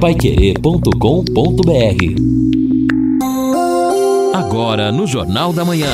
paiquerê.com.br Agora no Jornal da Manhã.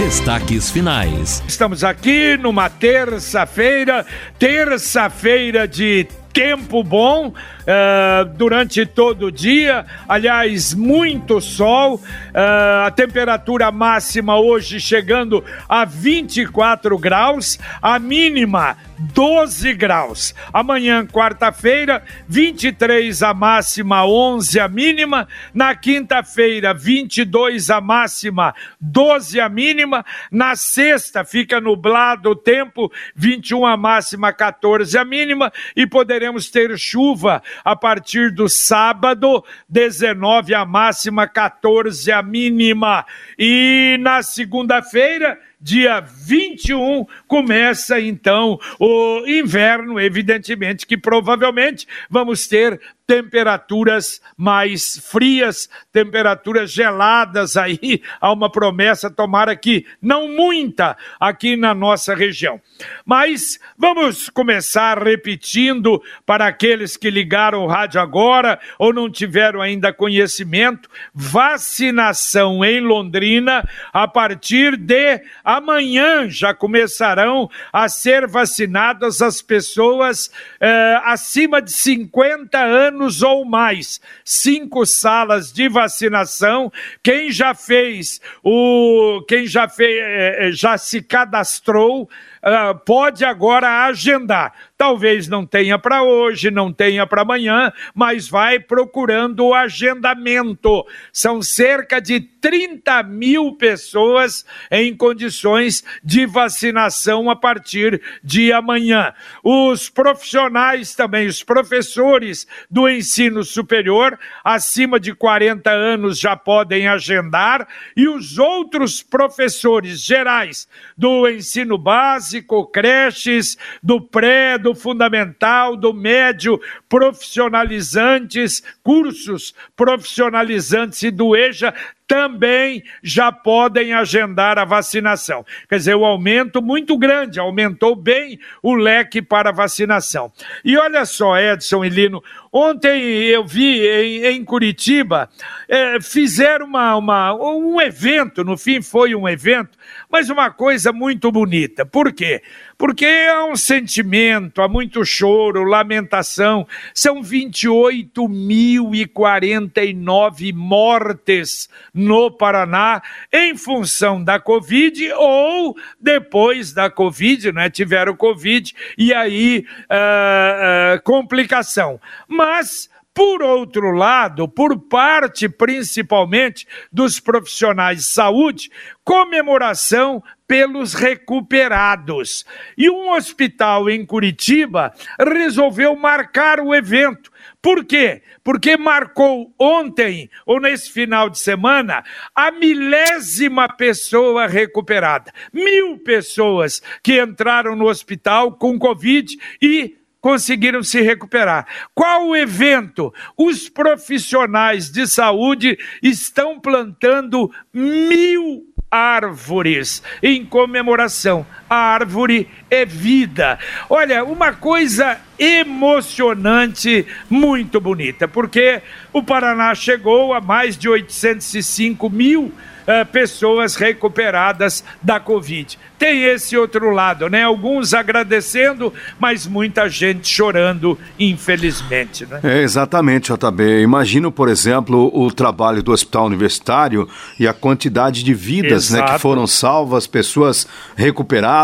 Destaques finais. Estamos aqui numa terça-feira, terça-feira de tempo bom uh, durante todo o dia. Aliás, muito sol. Uh, a temperatura máxima hoje chegando a 24 graus, a mínima 12 graus. Amanhã, quarta-feira, 23 a máxima, 11 a mínima. Na quinta-feira, 22 a máxima, 12 a mínima. Na sexta, fica nublado o tempo, 21 a máxima, 14 a mínima. E poderemos ter chuva a partir do sábado, 19 a máxima, 14 a mínima. E na segunda-feira, dia 21 começa então o inverno, evidentemente que provavelmente vamos ter temperaturas mais frias, temperaturas geladas aí, há uma promessa, tomara que não muita aqui na nossa região. Mas vamos começar repetindo para aqueles que ligaram o rádio agora ou não tiveram ainda conhecimento, vacinação em Londrina a partir de amanhã já começarão a ser vacinadas as pessoas eh, acima de 50 anos anos ou mais, cinco salas de vacinação. Quem já fez o, quem já fez, eh, eh, já se cadastrou, uh, pode agora agendar. Talvez não tenha para hoje, não tenha para amanhã, mas vai procurando o agendamento. São cerca de 30 mil pessoas em condições de vacinação a partir de amanhã. Os profissionais também, os professores do ensino superior, acima de 40 anos, já podem agendar, e os outros professores gerais do ensino básico, creches, do pré, do fundamental, do médio, profissionalizantes, cursos profissionalizantes e do EJA também já podem agendar a vacinação. Quer dizer, o aumento muito grande, aumentou bem o leque para vacinação. E olha só, Edson e Lino, ontem eu vi em, em Curitiba, é, fizeram uma, uma, um evento, no fim foi um evento, mas uma coisa muito bonita. Por quê? Porque há um sentimento, há muito choro, lamentação. São 28.049 mortes no Paraná em função da Covid ou depois da Covid, né? Tiveram Covid e aí uh, uh, complicação. Mas por outro lado, por parte principalmente dos profissionais de saúde, comemoração pelos recuperados. E um hospital em Curitiba resolveu marcar o evento. Por quê? Porque marcou ontem, ou nesse final de semana, a milésima pessoa recuperada. Mil pessoas que entraram no hospital com Covid e conseguiram se recuperar. Qual o evento? Os profissionais de saúde estão plantando mil árvores em comemoração. A árvore é vida. Olha, uma coisa emocionante, muito bonita, porque o Paraná chegou a mais de 805 mil uh, pessoas recuperadas da Covid. Tem esse outro lado, né? Alguns agradecendo, mas muita gente chorando, infelizmente. Né? É, exatamente, JB. Imagino, por exemplo, o trabalho do Hospital Universitário e a quantidade de vidas né, que foram salvas, pessoas recuperadas,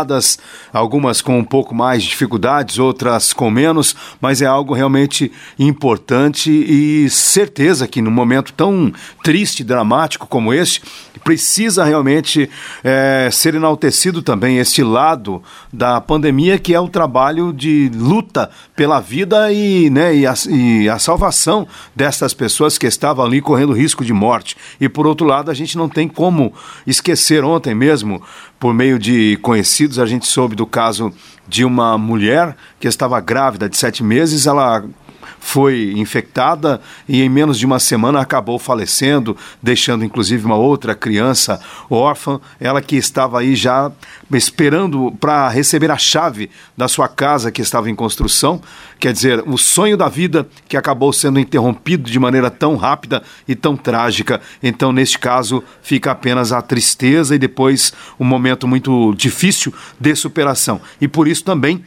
algumas com um pouco mais de dificuldades, outras com menos, mas é algo realmente importante e certeza que num momento tão triste, dramático como este, precisa realmente é, ser enaltecido também este lado da pandemia, que é o trabalho de luta pela vida e, né, e, a, e a salvação dessas pessoas que estavam ali correndo risco de morte. E por outro lado, a gente não tem como esquecer ontem mesmo, por meio de conhecidos, a gente soube do caso de uma mulher que estava grávida de sete meses, ela foi infectada e em menos de uma semana acabou falecendo, deixando inclusive uma outra criança órfã, ela que estava aí já esperando para receber a chave da sua casa que estava em construção, quer dizer, o sonho da vida que acabou sendo interrompido de maneira tão rápida e tão trágica. Então, neste caso, fica apenas a tristeza e depois um momento muito difícil de superação. E por isso também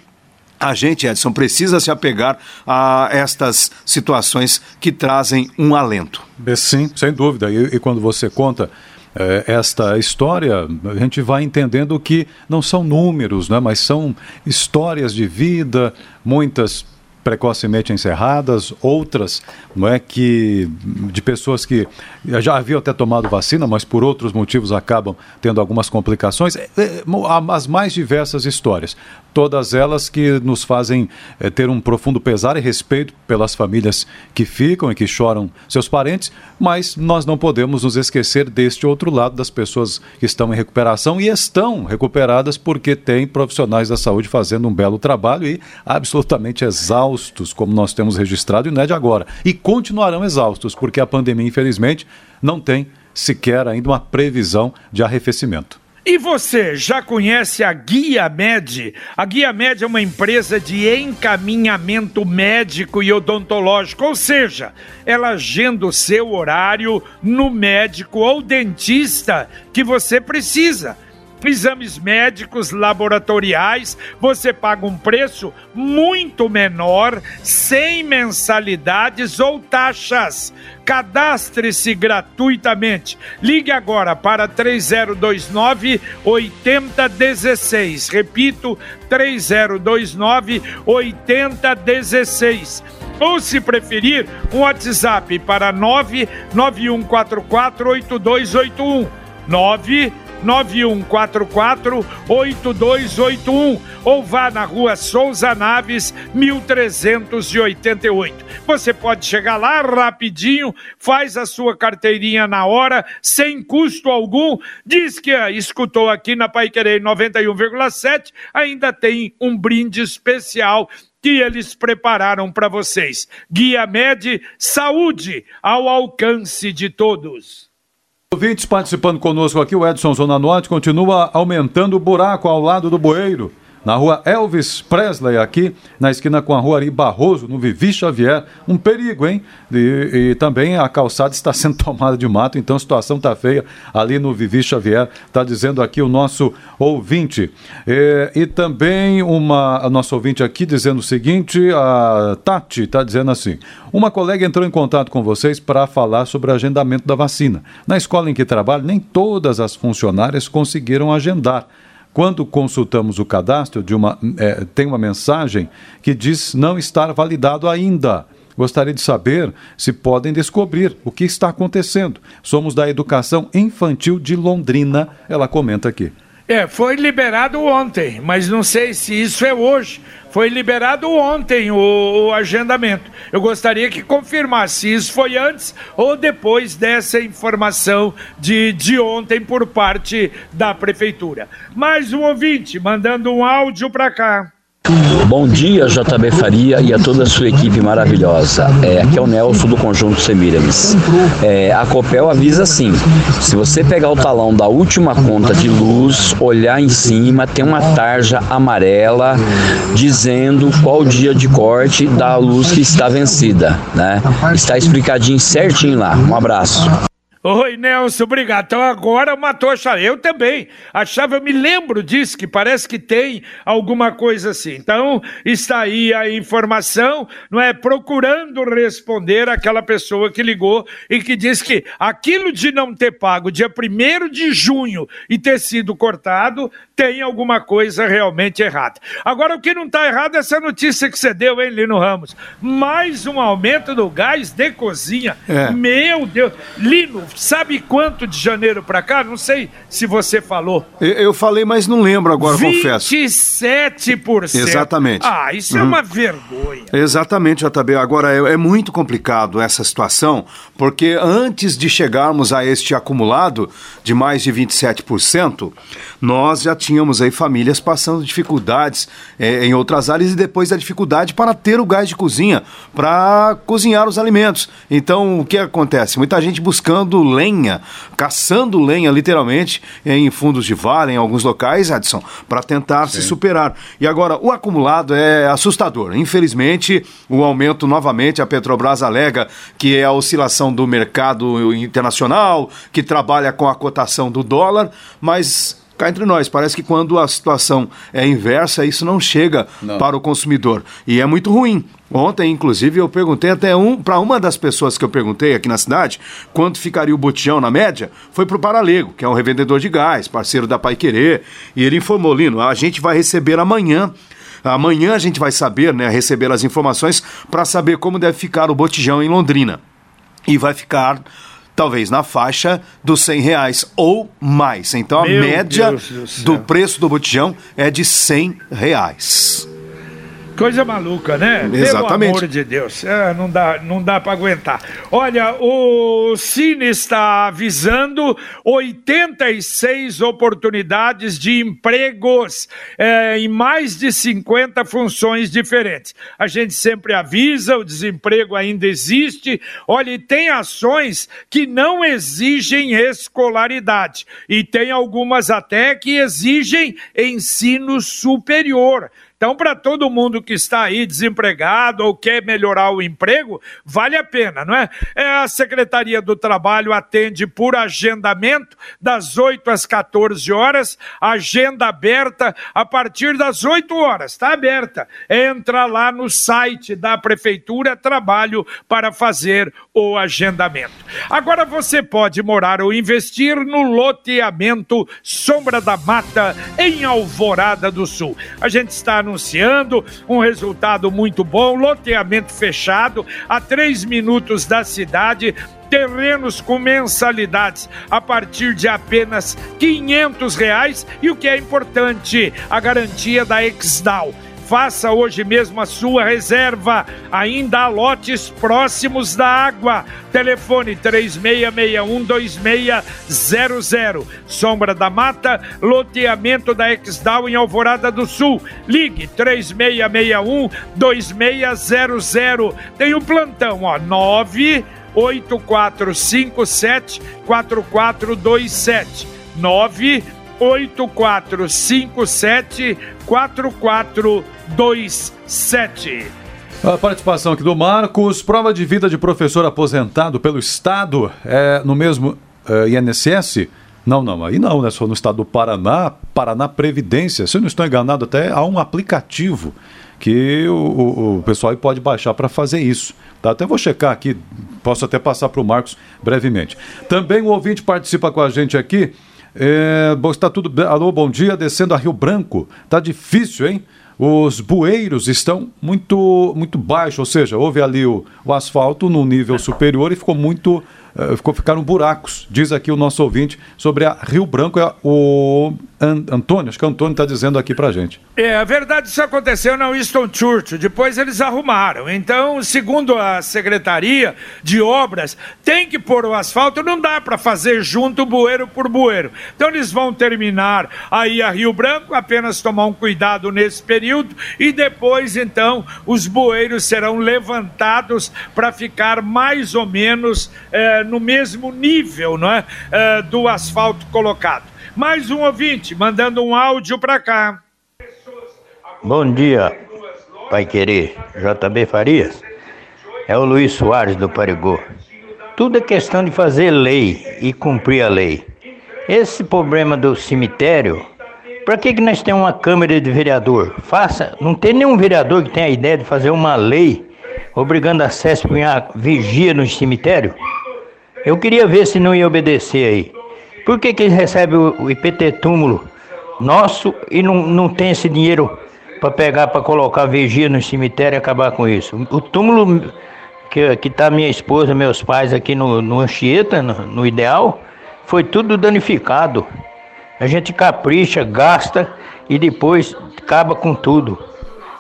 a gente, Edson, precisa se apegar a estas situações que trazem um alento. Sim, sem dúvida. E, e quando você conta é, esta história, a gente vai entendendo que não são números, né, mas são histórias de vida, muitas precocemente encerradas, outras não é que de pessoas que já haviam até tomado vacina, mas por outros motivos acabam tendo algumas complicações, é, é, as mais diversas histórias todas elas que nos fazem é, ter um profundo pesar e respeito pelas famílias que ficam e que choram seus parentes, mas nós não podemos nos esquecer deste outro lado das pessoas que estão em recuperação e estão recuperadas porque têm profissionais da saúde fazendo um belo trabalho e absolutamente exaustos, como nós temos registrado e não é de agora. E continuarão exaustos, porque a pandemia, infelizmente, não tem sequer ainda uma previsão de arrefecimento. E você já conhece a Guia Med? A Guia Med é uma empresa de encaminhamento médico e odontológico, ou seja, ela agenda o seu horário no médico ou dentista que você precisa exames médicos, laboratoriais, você paga um preço muito menor, sem mensalidades ou taxas. Cadastre-se gratuitamente. Ligue agora para 3029 8016. Repito, 3029 8016 ou se preferir, um WhatsApp para 99144 8281. 9 9144-8281 ou vá na rua Souza Naves, 1388. Você pode chegar lá rapidinho, faz a sua carteirinha na hora, sem custo algum. Diz que escutou aqui na Pai Querer 91,7, ainda tem um brinde especial que eles prepararam para vocês. Guia Med Saúde ao alcance de todos. Ouvintes participando conosco aqui, o Edson Zona Norte continua aumentando o buraco ao lado do bueiro na rua Elvis Presley, aqui na esquina com a rua Ari Barroso, no Vivi Xavier. Um perigo, hein? E, e, também a calçada está sendo tomada de mato, então a situação está feia ali no Vivi Xavier, está dizendo aqui o nosso ouvinte. E, também uma, a nossa ouvinte aqui dizendo o seguinte: a Tati está dizendo assim. Uma colega entrou em contato com vocês para falar sobre o agendamento da vacina. Na escola em que trabalho, nem todas as funcionárias conseguiram agendar. Quando consultamos o cadastro, de uma, é, tem uma mensagem que diz não estar validado ainda. Gostaria de saber se podem descobrir o que está acontecendo. Somos da Educação Infantil de Londrina, ela comenta aqui. É, foi liberado ontem, mas não sei se isso é hoje. Foi liberado ontem o, o, agendamento. Eu gostaria que confirmasse se isso foi antes ou depois dessa informação de, de ontem por parte da prefeitura. Mais um ouvinte mandando um áudio para cá. Bom dia, JB Faria e a toda a sua equipe maravilhosa. É, aqui é o Nelson do Conjunto Semiramis. É, a Copel avisa assim: se você pegar o talão da última conta de luz, olhar em cima, tem uma tarja amarela dizendo qual dia de corte da luz que está vencida. Né? Está explicadinho certinho lá. Um abraço. Oi, Nelson, obrigado. Então agora matou a chave. Eu também achava, eu me lembro disso, que parece que tem alguma coisa assim. Então está aí a informação, não é? Procurando responder aquela pessoa que ligou e que disse que aquilo de não ter pago dia 1 de junho e ter sido cortado tem alguma coisa realmente errada. Agora, o que não está errado é essa notícia que você deu, hein, Lino Ramos? Mais um aumento do gás de cozinha. É. Meu Deus. Lino, sabe quanto de janeiro para cá? Não sei se você falou. Eu, eu falei, mas não lembro agora, 27%. confesso. 27%. Exatamente. Ah, isso uhum. é uma vergonha. Exatamente, JB. Agora, é, é muito complicado essa situação, porque antes de chegarmos a este acumulado de mais de 27%, nós já tínhamos aí famílias passando dificuldades é, em outras áreas e depois a dificuldade para ter o gás de cozinha, para cozinhar os alimentos. Então, o que acontece? Muita gente buscando lenha, caçando lenha, literalmente, em fundos de vale, em alguns locais, Adson, para tentar Sim. se superar. E agora, o acumulado é assustador. Infelizmente, o aumento novamente, a Petrobras alega que é a oscilação do mercado internacional, que trabalha com a cotação do dólar, mas cá entre nós, parece que quando a situação é inversa, isso não chega não. para o consumidor. E é muito ruim. Ontem, inclusive, eu perguntei até um para uma das pessoas que eu perguntei aqui na cidade quanto ficaria o botijão na média, foi para o Paralego, que é um revendedor de gás, parceiro da Pai Querer, e ele informou, Lino, a gente vai receber amanhã Amanhã a gente vai saber, né, receber as informações para saber como deve ficar o botijão em Londrina. E vai ficar talvez na faixa dos 100 reais ou mais. Então a Meu média do, do preço do botijão é de 100 reais. Coisa maluca, né? Exatamente. Pelo amor de Deus, é, não dá, não dá para aguentar. Olha, o Cine está avisando 86 oportunidades de empregos é, em mais de 50 funções diferentes. A gente sempre avisa, o desemprego ainda existe. Olha, e tem ações que não exigem escolaridade e tem algumas até que exigem ensino superior. Então, para todo mundo que está aí desempregado ou quer melhorar o emprego, vale a pena, não é? é a Secretaria do Trabalho atende por agendamento das 8 às 14 horas, agenda aberta a partir das 8 horas, está aberta. Entra lá no site da Prefeitura Trabalho para fazer o agendamento. Agora você pode morar ou investir no loteamento Sombra da Mata, em Alvorada do Sul. A gente está anunciando um resultado muito bom, loteamento fechado, a três minutos da cidade, terrenos com mensalidades a partir de apenas quinhentos reais. E o que é importante, a garantia da Exdal Faça hoje mesmo a sua reserva. Ainda há lotes próximos da água. Telefone 36612600. Sombra da Mata, loteamento da Exdal em Alvorada do Sul. Ligue 3661 2600. Tem o um plantão, ó, 9 8457 4427 9 8457 4427. A participação aqui do Marcos. Prova de vida de professor aposentado pelo Estado é no mesmo é, INSS? Não, não, aí não, né? For no estado do Paraná, Paraná Previdência. Se eu não estou enganado, até há um aplicativo que o, o, o pessoal pode baixar para fazer isso. Tá? Até vou checar aqui, posso até passar para o Marcos brevemente. Também o ouvinte participa com a gente aqui. É, está tudo. Alô, bom dia. Descendo a Rio Branco. Tá difícil, hein? Os bueiros estão muito muito baixos, ou seja, houve ali o, o asfalto no nível superior e ficou muito ficou, ficaram buracos, diz aqui o nosso ouvinte, sobre a Rio Branco. É o Antônio, acho que o Antônio está dizendo aqui para gente. É, a verdade, isso aconteceu na Winston Churchill, depois eles arrumaram. Então, segundo a Secretaria de Obras, tem que pôr o asfalto, não dá para fazer junto bueiro por bueiro. Então, eles vão terminar aí a Rio Branco, apenas tomar um cuidado nesse período, e depois, então, os bueiros serão levantados para ficar mais ou menos é, no mesmo nível não é, é do asfalto colocado. Mais um ouvinte mandando um áudio para cá. Bom dia, Pai Querer, JB Farias. É o Luiz Soares do Parigô. Tudo é questão de fazer lei e cumprir a lei. Esse problema do cemitério, para que, que nós temos uma Câmara de Vereador? Faça, não tem nenhum vereador que tenha a ideia de fazer uma lei obrigando a CESP a vigia no cemitério? Eu queria ver se não ia obedecer aí. Por que, que recebe o IPT túmulo nosso e não, não tem esse dinheiro para pegar, para colocar vigia no cemitério e acabar com isso? O túmulo que, que tá minha esposa, meus pais aqui no, no Anchieta, no, no Ideal, foi tudo danificado. A gente capricha, gasta e depois acaba com tudo.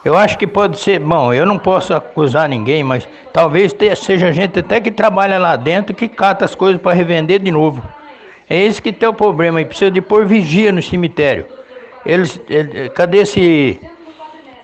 Eu acho que pode ser, bom, eu não posso acusar ninguém, mas talvez seja gente até que trabalha lá dentro que cata as coisas para revender de novo. É esse que tem o problema e precisa de pôr vigia no cemitério. Eles, ele, cadê esse,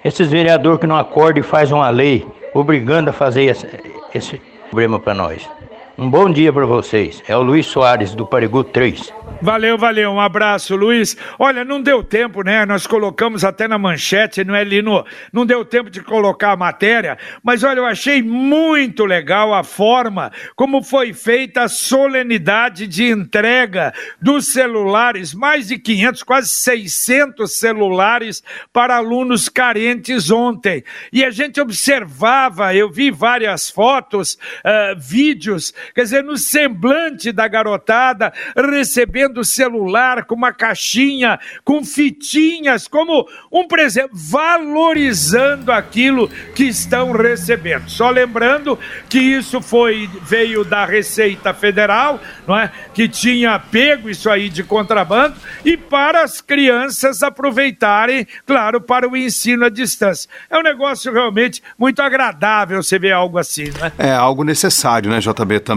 esses vereadores que não acordam e fazem uma lei obrigando a fazer esse, esse problema para nós? Um bom dia para vocês. É o Luiz Soares, do Parigu 3. Valeu, valeu. Um abraço, Luiz. Olha, não deu tempo, né? Nós colocamos até na manchete, não é, Lino? Não deu tempo de colocar a matéria, mas olha, eu achei muito legal a forma como foi feita a solenidade de entrega dos celulares, mais de 500, quase 600 celulares para alunos carentes ontem. E a gente observava, eu vi várias fotos, uh, vídeos, quer dizer, no semblante da garotada recebendo celular com uma caixinha, com fitinhas, como um presente, valorizando aquilo que estão recebendo. Só lembrando que isso foi veio da Receita Federal, não é? Que tinha pego isso aí de contrabando e para as crianças aproveitarem, claro, para o ensino à distância. É um negócio realmente muito agradável você ver algo assim, né? É algo necessário, né, JB também,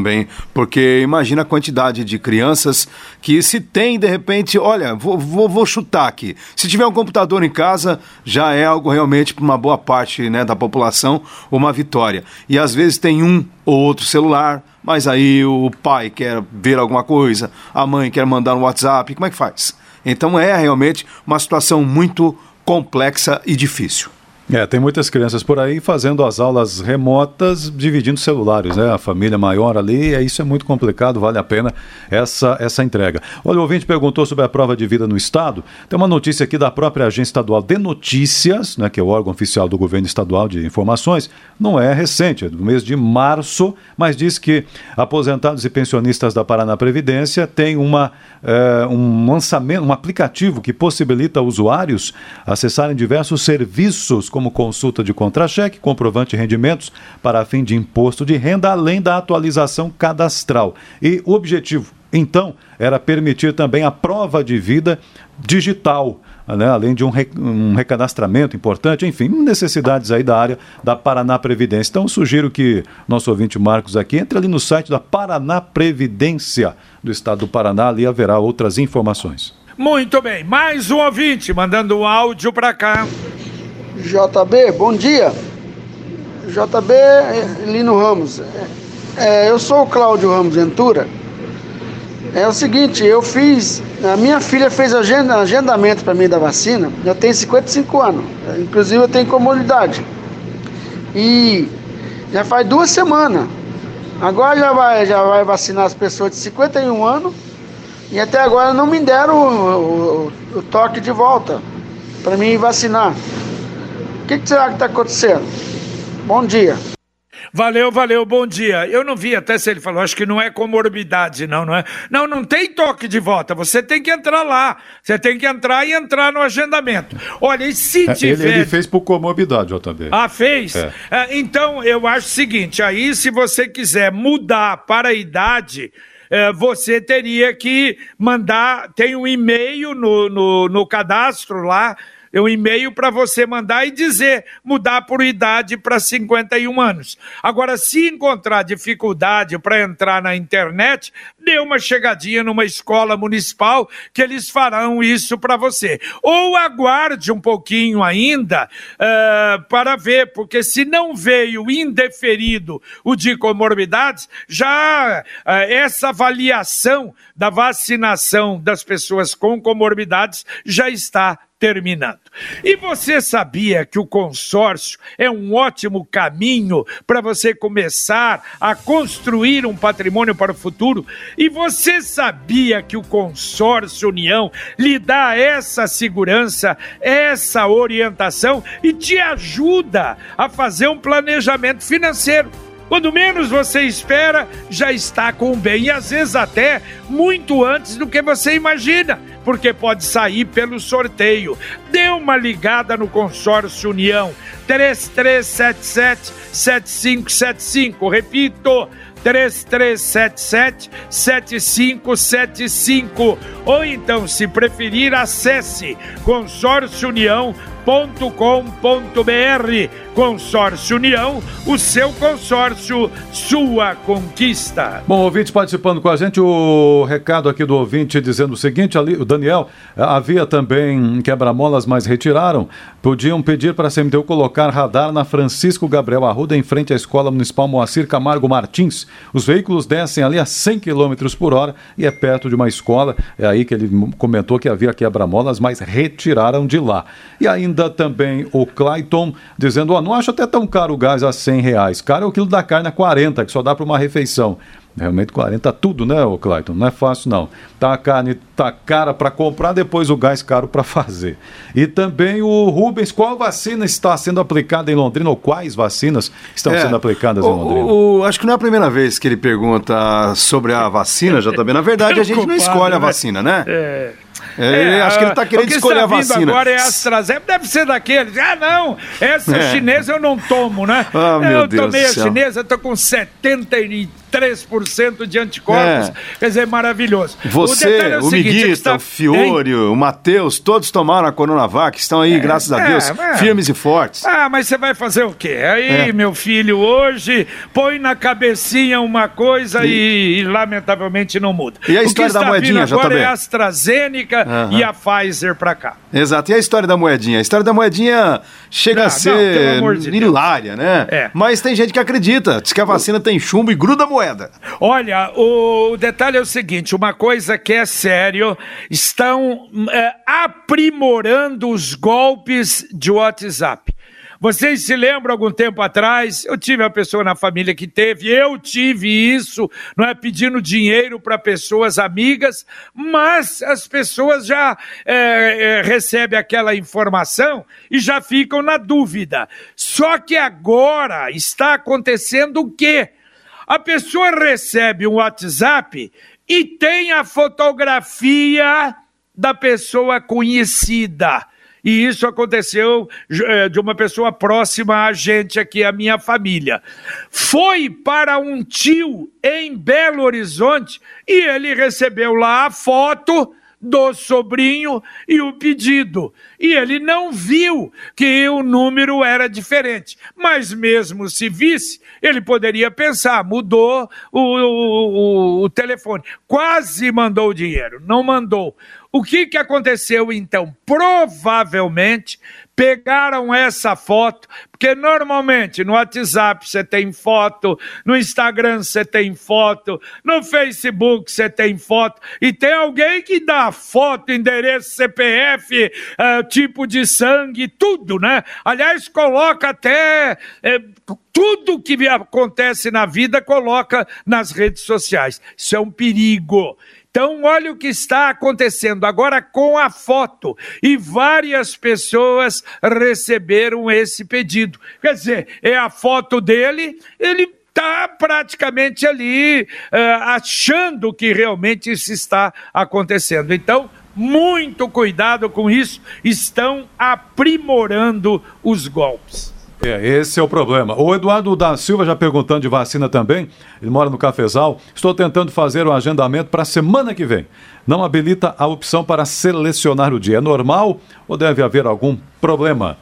porque imagina a quantidade de crianças que se tem, de repente, olha, vou, vou, vou, chutar aqui. Se tiver um computador em casa, já é algo realmente para uma boa parte né, da população uma vitória. E às vezes tem um ou outro celular, mas aí o pai quer ver alguma coisa, a mãe quer mandar no WhatsApp, como é que faz? Então é realmente uma situação muito complexa e difícil. É, tem muitas crianças por aí fazendo as aulas remotas, dividindo celulares, né? A família maior ali, é, isso é muito complicado, vale a pena essa, essa entrega. Olha, o ouvinte perguntou sobre a prova de vida no Estado. Tem uma notícia aqui da própria Agência Estadual de Notícias, né, que é o órgão oficial do governo estadual de informações. Não é recente, é do mês de março, mas diz que aposentados e pensionistas da Paraná Previdência têm uma, é, um lançamento, um aplicativo que possibilita usuários acessarem diversos serviços consulta de contra-cheque, comprovante de rendimentos para fim de imposto de renda, além da atualização cadastral. E o objetivo, então, era permitir também a prova de vida digital. Né, além de um, um, recadastramento importante, enfim, necessidades aí da área da Paraná Previdência. Então, sugiro que nosso ouvinte Marcos aqui entre ali no site da Paraná Previdência do Estado do Paraná, ali haverá outras informações. Muito bem, mais um ouvinte mandando um áudio para cá. JB, bom dia. JB Lino Ramos. É, eu sou o Cláudio Ramos Ventura. É o seguinte, eu fiz. A minha filha fez agenda, agendamento para mim da vacina. Eu tenho 55 anos. Inclusive eu tenho comunidade. E já faz duas semanas. Agora já vai, já vai vacinar as pessoas de 51 anos. E até agora não me deram o, o, o toque de volta para mim vacinar que, que será que está acontecendo? Bom dia. Valeu, valeu, bom dia. Eu não vi até se ele falou, acho que não é comorbidade, não, não é? Não, não tem toque de volta, você tem que entrar lá. Você tem que entrar e entrar no agendamento. Olha, e se é, tiver. Ele, ele fez por comorbidade, JB. Ah, fez? É. É, então, eu acho o seguinte: aí, se você quiser mudar para a idade. É, você teria que mandar, tem um e-mail no, no, no cadastro lá, um e-mail para você mandar e dizer mudar por idade para 51 anos. Agora, se encontrar dificuldade para entrar na internet, dê uma chegadinha numa escola municipal que eles farão isso para você. Ou aguarde um pouquinho ainda uh, para ver, porque se não veio indeferido o de comorbidades, já uh, essa avaliação da vacinação das pessoas com comorbidades já está terminando. E você sabia que o consórcio é um ótimo caminho para você começar a construir um patrimônio para o futuro? E você sabia que o consórcio União lhe dá essa segurança, essa orientação e te ajuda a fazer um planejamento financeiro? Quando menos você espera, já está com o bem, e às vezes até muito antes do que você imagina porque pode sair pelo sorteio. Dê uma ligada no consórcio União 3377 7575. Repito, 3377 7575 ou então, se preferir, acesse consórciounião.com.br. Consórcio União, o seu consórcio, sua conquista. Bom, ouvinte participando com a gente, o recado aqui do ouvinte dizendo o seguinte, ali, o Daniel, havia também quebra-molas, mas retiraram. Podiam pedir para a CMTU colocar radar na Francisco Gabriel Arruda, em frente à Escola Municipal Moacir Camargo Martins. Os veículos descem ali a 100 km por hora e é perto de uma escola. É aí que ele comentou que havia quebra-molas, mas retiraram de lá. E ainda também o Clayton dizendo: oh, não acho até tão caro o gás a 100 reais. Caro é o quilo da carne a 40, que só dá para uma refeição. Realmente 40 tudo, né, o Clayton? Não é fácil não. Tá a carne tá cara para comprar, depois o gás caro para fazer. E também o Rubens, qual vacina está sendo aplicada em Londrina ou quais vacinas estão é, sendo aplicadas o, em Londrina? O, acho que não é a primeira vez que ele pergunta sobre a vacina, já também. Na verdade, a gente não escolhe a né? vacina, né? É. É, é, acho que ele está querendo escolher está a vacina. agora é a AstraZeneca, deve ser daqueles. Ah, não, essa é. chinesa eu não tomo, né? Ah, eu Deus tomei a chinesa, estou com 73% de anticorpos. É. Quer dizer, maravilhoso. Você, o, é o, o Miguita, está... o Fiore, hein? o Matheus, todos tomaram a Coronavac, estão aí, é, graças a é, Deus, firmes e fortes. Ah, mas você vai fazer o quê? Aí, meu filho, hoje põe na cabecinha uma coisa e, e lamentavelmente não muda. E a história da moedinha, já agora é a AstraZeneca uhum. e a Pfizer para cá. Exato. E a história da moedinha? A história da moedinha chega não, a ser não, de hilária, né? É. Mas tem gente que acredita, diz que a vacina tem chumbo e gruda a moeda. Olha, o detalhe é o seguinte: uma coisa que é sério, estão é, aprimorando os golpes de WhatsApp. Vocês se lembram algum tempo atrás? Eu tive uma pessoa na família que teve, eu tive isso, não é pedindo dinheiro para pessoas amigas, mas as pessoas já é, é, recebem aquela informação e já ficam na dúvida. Só que agora está acontecendo o quê? A pessoa recebe um WhatsApp e tem a fotografia da pessoa conhecida. E isso aconteceu é, de uma pessoa próxima a gente aqui, a minha família. Foi para um tio em Belo Horizonte e ele recebeu lá a foto do sobrinho e o pedido. E ele não viu que o número era diferente. Mas mesmo se visse, ele poderia pensar, mudou o, o, o, telefone. Quase mandou o dinheiro, não mandou. O que, que aconteceu então? Provavelmente pegaram essa foto, porque normalmente no WhatsApp você tem foto, no Instagram você tem foto, no Facebook você tem foto, e tem alguém que dá foto, endereço, CPF, uh, eh, tipo de sangue, tudo, né? Aliás, coloca até. Uh, tudo que acontece na vida coloca nas redes sociais. Isso é um perigo. Então, olha o que está acontecendo agora com a foto. E várias pessoas receberam esse pedido. Quer dizer, é a foto dele, ele está praticamente ali uh, achando que realmente isso está acontecendo. Então, muito cuidado com isso, estão aprimorando os golpes. É, esse é o problema. O Eduardo da Silva já perguntando de vacina também, ele mora no Cafezal. Estou tentando fazer o um agendamento para a semana que vem. Não habilita a opção para selecionar o dia. É normal ou deve haver algum problema?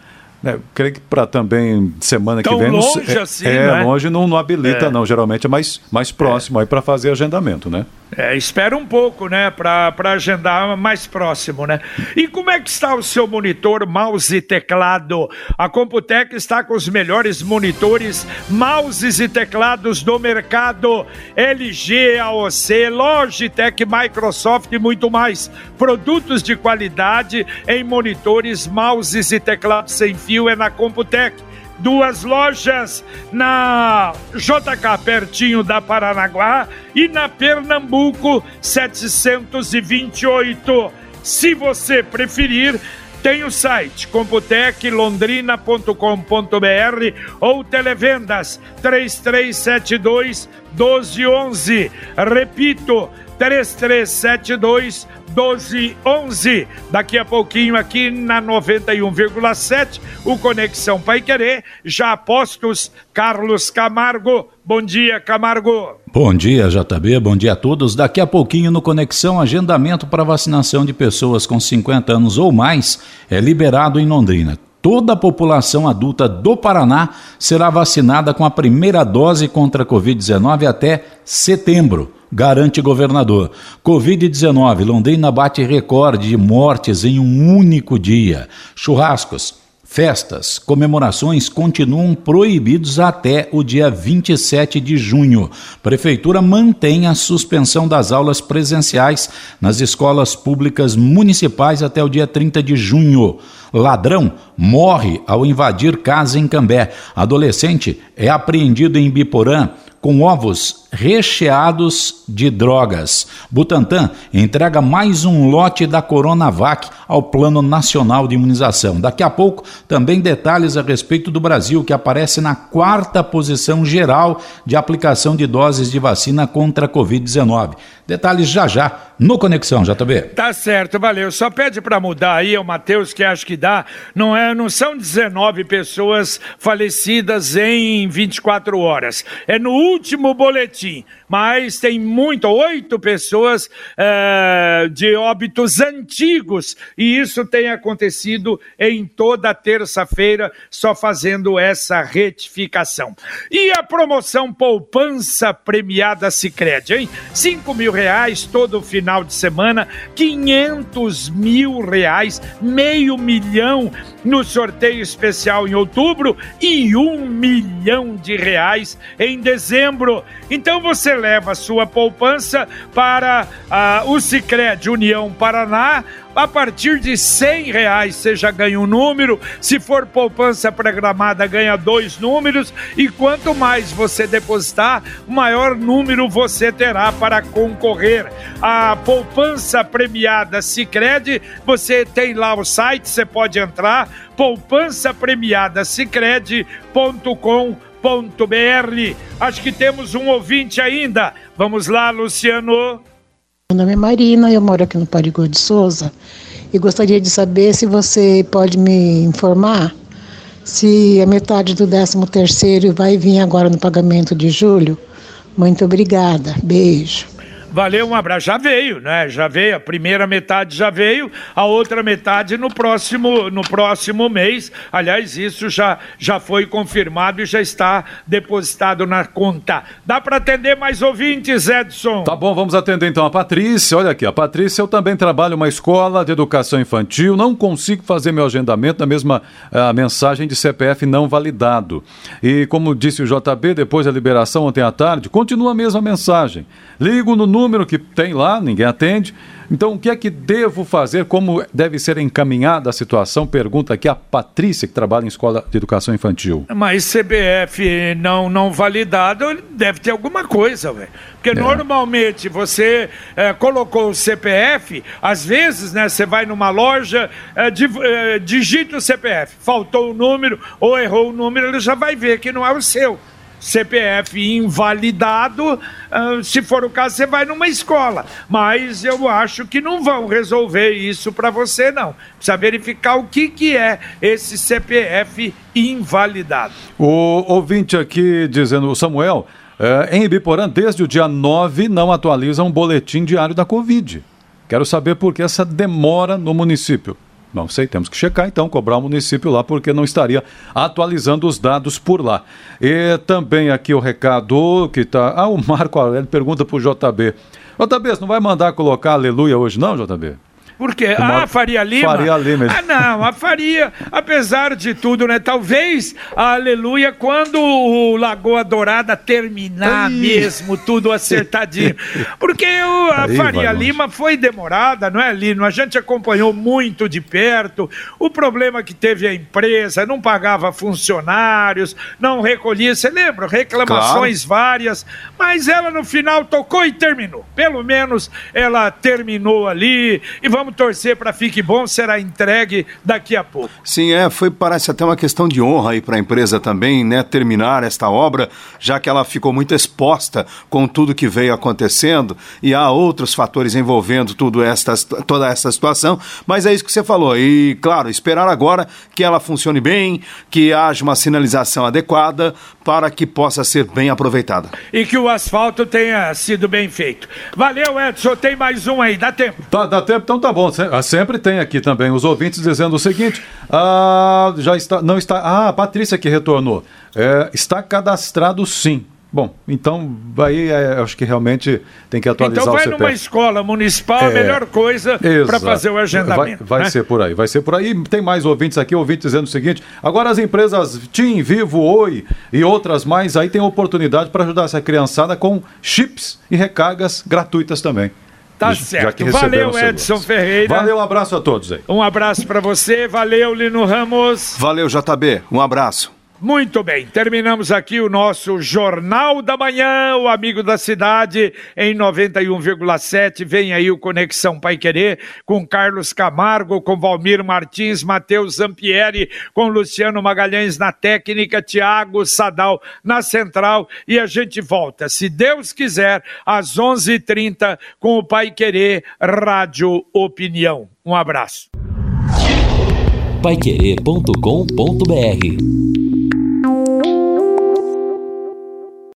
É, creio que para também semana Tão que vem. Longe não, é, assim, é, né? longe não, não habilita, é. não. Geralmente é mais, mais próximo é. aí para fazer agendamento, né? É, espera um pouco, né, para agendar mais próximo, né? E como é que está o seu monitor, mouse e teclado? A Computec está com os melhores monitores, mouses e teclados do mercado. LG, AOC, Logitech, Microsoft e muito mais. Produtos de qualidade em monitores, mouses e teclados sem fio é na Computec duas lojas na JK, pertinho da Paranaguá, e na Pernambuco, 728. Se você preferir, tem o site computeclondrina.com.br ou televendas 3372 1211. Repito, 3372 1211. Daqui a pouquinho aqui na 91,7, o Conexão Pai Querer, já apostos Carlos Camargo. Bom dia, Camargo. Bom dia, JB. Bom dia a todos. Daqui a pouquinho no Conexão, agendamento para vacinação de pessoas com 50 anos ou mais é liberado em Londrina toda a população adulta do Paraná será vacinada com a primeira dose contra a Covid-19 até setembro garante governador. Covid-19, Londrina bate recorde de mortes em um único dia. Churrascos, festas, comemorações continuam proibidos até o dia 27 de junho. Prefeitura mantém a suspensão das aulas presenciais nas escolas públicas municipais até o dia 30 de junho. Ladrão morre ao invadir casa em Cambé. Adolescente é apreendido em Biporã com ovos recheados de drogas. Butantan entrega mais um lote da Coronavac ao Plano Nacional de Imunização. Daqui a pouco, também detalhes a respeito do Brasil, que aparece na quarta posição geral de aplicação de doses de vacina contra a Covid-19. Detalhes já já no Conexão, JB. Tá certo, valeu. Só pede para mudar aí, o Matheus, que acho que dá. Não, é, não são 19 pessoas falecidas em 24 horas. É no último boletim mas tem muito, oito pessoas é, de óbitos antigos, e isso tem acontecido em toda terça-feira, só fazendo essa retificação. E a promoção Poupança Premiada Sicredi, hein? Cinco mil reais todo final de semana, quinhentos mil reais, meio milhão no sorteio especial em outubro e um milhão de reais em dezembro. Então você leva sua poupança para uh, o Sicredi União Paraná. A partir de cem reais você já ganha um número, se for poupança programada ganha dois números. E quanto mais você depositar, maior número você terá para concorrer. A poupança premiada Sicredi, você tem lá o site, você pode entrar poupança premiada sicredi.com.br Acho que temos um ouvinte ainda. Vamos lá, Luciano. Meu nome é Marina, eu moro aqui no Parigô de Souza e gostaria de saber se você pode me informar se a metade do 13 terceiro vai vir agora no pagamento de julho. Muito obrigada. Beijo. Valeu, um abraço. Já veio, né? Já veio. A primeira metade já veio, a outra metade no próximo, no próximo mês. Aliás, isso já, já foi confirmado e já está depositado na conta. Dá para atender mais ouvintes, Edson? Tá bom, vamos atender então a Patrícia. Olha aqui, a Patrícia, eu também trabalho uma escola de educação infantil, não consigo fazer meu agendamento na mesma a mensagem de CPF não validado. E como disse o JB, depois da liberação ontem à tarde, continua a mesma mensagem. Ligo no número que tem lá, ninguém atende. Então, o que é que devo fazer? Como deve ser encaminhada a situação? Pergunta aqui a Patrícia, que trabalha em escola de educação infantil. Mas CBF não, não validado deve ter alguma coisa, velho. Porque é. normalmente você é, colocou o CPF, às vezes, né, você vai numa loja, é, é, digita o CPF, faltou o número ou errou o número, ele já vai ver que não é o seu. CPF invalidado, uh, se for o caso, você vai numa escola. Mas eu acho que não vão resolver isso para você, não. Precisa verificar o que, que é esse CPF invalidado. O ouvinte aqui dizendo, Samuel, é, em Ibiporã, desde o dia 9, não atualiza um boletim diário da Covid. Quero saber por que essa demora no município. Não sei, temos que checar então, cobrar o município lá, porque não estaria atualizando os dados por lá. E também aqui o recado que está. Ah, o Marco Aurélio pergunta para o JB. JB, você não vai mandar colocar aleluia hoje, não, JB? Por quê? Uma... Ah, Faria Lima? Faria Lima. Ah, não, a Faria, apesar de tudo, né? Talvez, aleluia, quando o Lagoa Dourada terminar Ai. mesmo, tudo acertadinho. Porque o, a Aí, Faria Lima foi demorada, não é, Lino? A gente acompanhou muito de perto. O problema que teve a empresa, não pagava funcionários, não recolhia, você lembra? Reclamações claro. várias, mas ela no final tocou e terminou. Pelo menos ela terminou ali. E vamos vamos torcer para Fique Bom, será entregue daqui a pouco. Sim, é, foi parece até uma questão de honra aí para a empresa também, né, terminar esta obra, já que ela ficou muito exposta com tudo que veio acontecendo e há outros fatores envolvendo tudo esta, toda essa situação, mas é isso que você falou. E, claro, esperar agora que ela funcione bem, que haja uma sinalização adequada para que possa ser bem aproveitada. E que o asfalto tenha sido bem feito. Valeu, Edson. Tem mais um aí, dá tempo. Tá, dá tempo, então tá bom. Ah, sempre tem aqui também os ouvintes dizendo o seguinte: ah, já está, não está. Ah, a Patrícia que retornou. É, está cadastrado sim. Bom, então aí é, acho que realmente tem que atualizar então o CPF. Então vai numa escola municipal, é, a melhor coisa para fazer o agendamento. Vai, vai né? ser por aí, vai ser por aí. Tem mais ouvintes aqui, ouvintes dizendo o seguinte, agora as empresas TIM, Vivo, Oi e outras mais aí tem oportunidade para ajudar essa criançada com chips e recargas gratuitas também. Tá certo. Valeu, Edson Ferreira. Valeu, um abraço a todos aí. Um abraço para você, valeu, Lino Ramos. Valeu, JB. Um abraço. Muito bem, terminamos aqui o nosso Jornal da Manhã, o Amigo da Cidade, em 91,7. Vem aí o Conexão Pai Querer, com Carlos Camargo, com Valmir Martins, Matheus Zampieri, com Luciano Magalhães na técnica, Tiago Sadal na central. E a gente volta, se Deus quiser, às 11:30 h 30 com o Pai Querer Rádio Opinião. Um abraço. Paiquerê.com.br